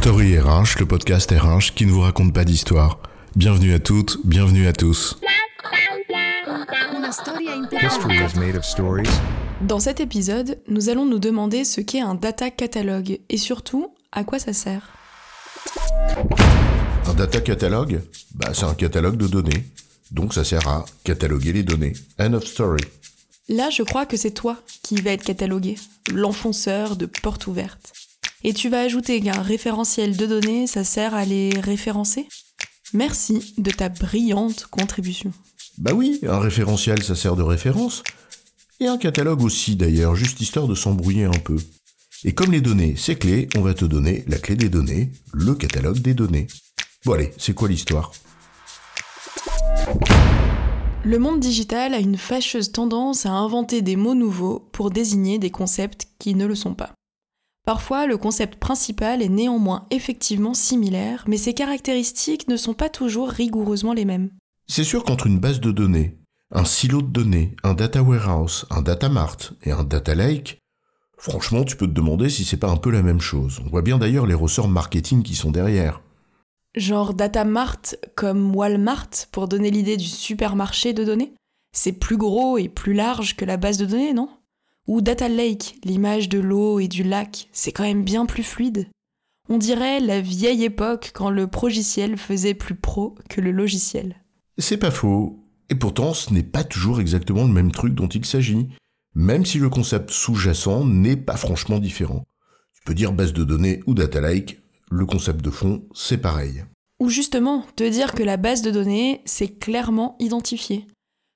Story RH, le podcast RH qui ne vous raconte pas d'histoire. Bienvenue à toutes, bienvenue à tous. Dans cet épisode, nous allons nous demander ce qu'est un data catalogue et surtout à quoi ça sert. Un data catalogue bah, C'est un catalogue de données. Donc ça sert à cataloguer les données. End of story. Là, je crois que c'est toi qui va être catalogué, l'enfonceur de porte ouverte. Et tu vas ajouter qu'un référentiel de données, ça sert à les référencer Merci de ta brillante contribution. Bah oui, un référentiel ça sert de référence. Et un catalogue aussi d'ailleurs, juste histoire de s'embrouiller un peu. Et comme les données, c'est clé, on va te donner la clé des données, le catalogue des données. Bon allez, c'est quoi l'histoire? Le monde digital a une fâcheuse tendance à inventer des mots nouveaux pour désigner des concepts qui ne le sont pas. Parfois, le concept principal est néanmoins effectivement similaire, mais ses caractéristiques ne sont pas toujours rigoureusement les mêmes. C'est sûr qu'entre une base de données, un silo de données, un data warehouse, un data mart et un data lake, franchement, tu peux te demander si c'est pas un peu la même chose. On voit bien d'ailleurs les ressorts marketing qui sont derrière. Genre data mart comme Walmart pour donner l'idée du supermarché de données? C'est plus gros et plus large que la base de données, non? Ou data lake, l'image de l'eau et du lac, c'est quand même bien plus fluide. On dirait la vieille époque quand le progiciel faisait plus pro que le logiciel. C'est pas faux. Et pourtant, ce n'est pas toujours exactement le même truc dont il s'agit, même si le concept sous-jacent n'est pas franchement différent. Tu peux dire base de données ou data lake, le concept de fond, c'est pareil. Ou justement, te dire que la base de données, c'est clairement identifié.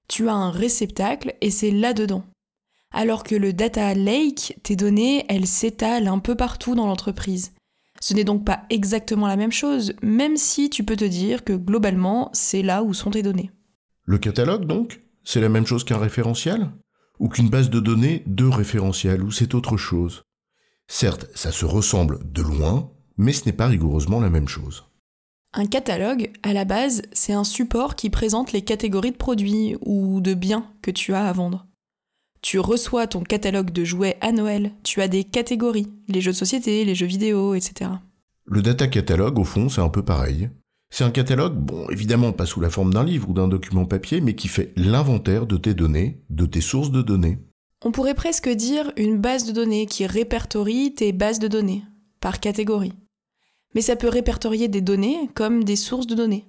Tu as un réceptacle et c'est là-dedans. Alors que le data lake, tes données, elles s'étalent un peu partout dans l'entreprise. Ce n'est donc pas exactement la même chose, même si tu peux te dire que globalement, c'est là où sont tes données. Le catalogue, donc C'est la même chose qu'un référentiel? Ou qu'une base de données de référentiel Ou c'est autre chose? Certes, ça se ressemble de loin, mais ce n'est pas rigoureusement la même chose. Un catalogue, à la base, c'est un support qui présente les catégories de produits ou de biens que tu as à vendre. Tu reçois ton catalogue de jouets à Noël, tu as des catégories, les jeux de société, les jeux vidéo, etc. Le data catalogue, au fond, c'est un peu pareil. C'est un catalogue, bon, évidemment pas sous la forme d'un livre ou d'un document papier, mais qui fait l'inventaire de tes données, de tes sources de données. On pourrait presque dire une base de données qui répertorie tes bases de données, par catégorie. Mais ça peut répertorier des données comme des sources de données.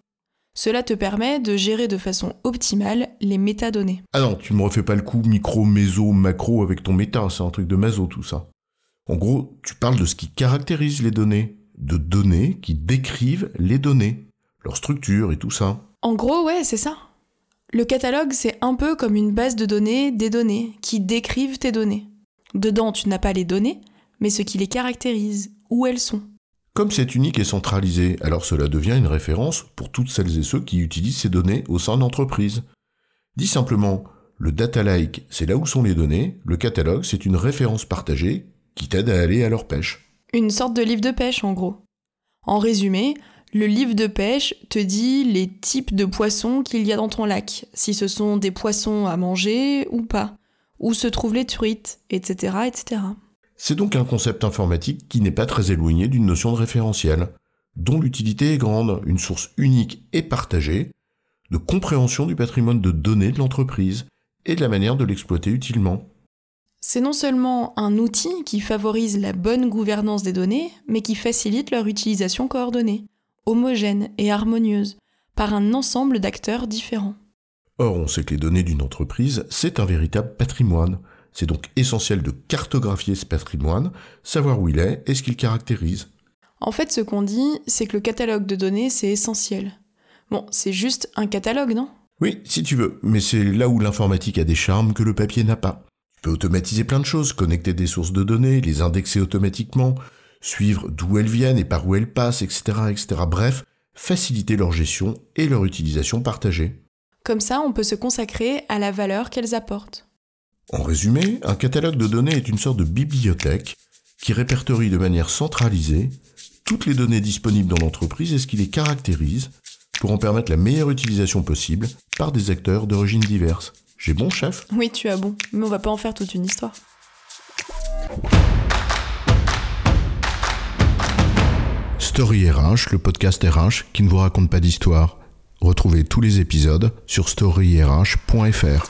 Cela te permet de gérer de façon optimale les métadonnées. Ah non, tu me refais pas le coup micro, méso, macro avec ton méta, c'est un truc de maso tout ça. En gros, tu parles de ce qui caractérise les données, de données qui décrivent les données, leur structure et tout ça. En gros, ouais, c'est ça. Le catalogue, c'est un peu comme une base de données des données qui décrivent tes données. Dedans, tu n'as pas les données, mais ce qui les caractérise, où elles sont. Comme c'est unique et centralisé, alors cela devient une référence pour toutes celles et ceux qui utilisent ces données au sein de l'entreprise. Dit simplement, le data lake, c'est là où sont les données, le catalogue, c'est une référence partagée qui t'aide à aller à leur pêche. Une sorte de livre de pêche, en gros. En résumé, le livre de pêche te dit les types de poissons qu'il y a dans ton lac, si ce sont des poissons à manger ou pas, où se trouvent les truites, etc., etc. C'est donc un concept informatique qui n'est pas très éloigné d'une notion de référentiel, dont l'utilité est grande, une source unique et partagée de compréhension du patrimoine de données de l'entreprise et de la manière de l'exploiter utilement. C'est non seulement un outil qui favorise la bonne gouvernance des données, mais qui facilite leur utilisation coordonnée, homogène et harmonieuse, par un ensemble d'acteurs différents. Or, on sait que les données d'une entreprise, c'est un véritable patrimoine, c'est donc essentiel de cartographier ce patrimoine, savoir où il est et ce qu'il caractérise. En fait, ce qu'on dit, c'est que le catalogue de données, c'est essentiel. Bon, c'est juste un catalogue, non? Oui, si tu veux, mais c'est là où l'informatique a des charmes que le papier n'a pas. Tu peux automatiser plein de choses, connecter des sources de données, les indexer automatiquement, suivre d'où elles viennent et par où elles passent, etc., etc. Bref, faciliter leur gestion et leur utilisation partagée. Comme ça, on peut se consacrer à la valeur qu'elles apportent. En résumé, un catalogue de données est une sorte de bibliothèque qui répertorie de manière centralisée toutes les données disponibles dans l'entreprise et ce qui les caractérise pour en permettre la meilleure utilisation possible par des acteurs d'origine diverses. J'ai bon, chef? Oui, tu as bon, mais on va pas en faire toute une histoire. Story RH, le podcast RH qui ne vous raconte pas d'histoire. Retrouvez tous les épisodes sur storyrh.fr.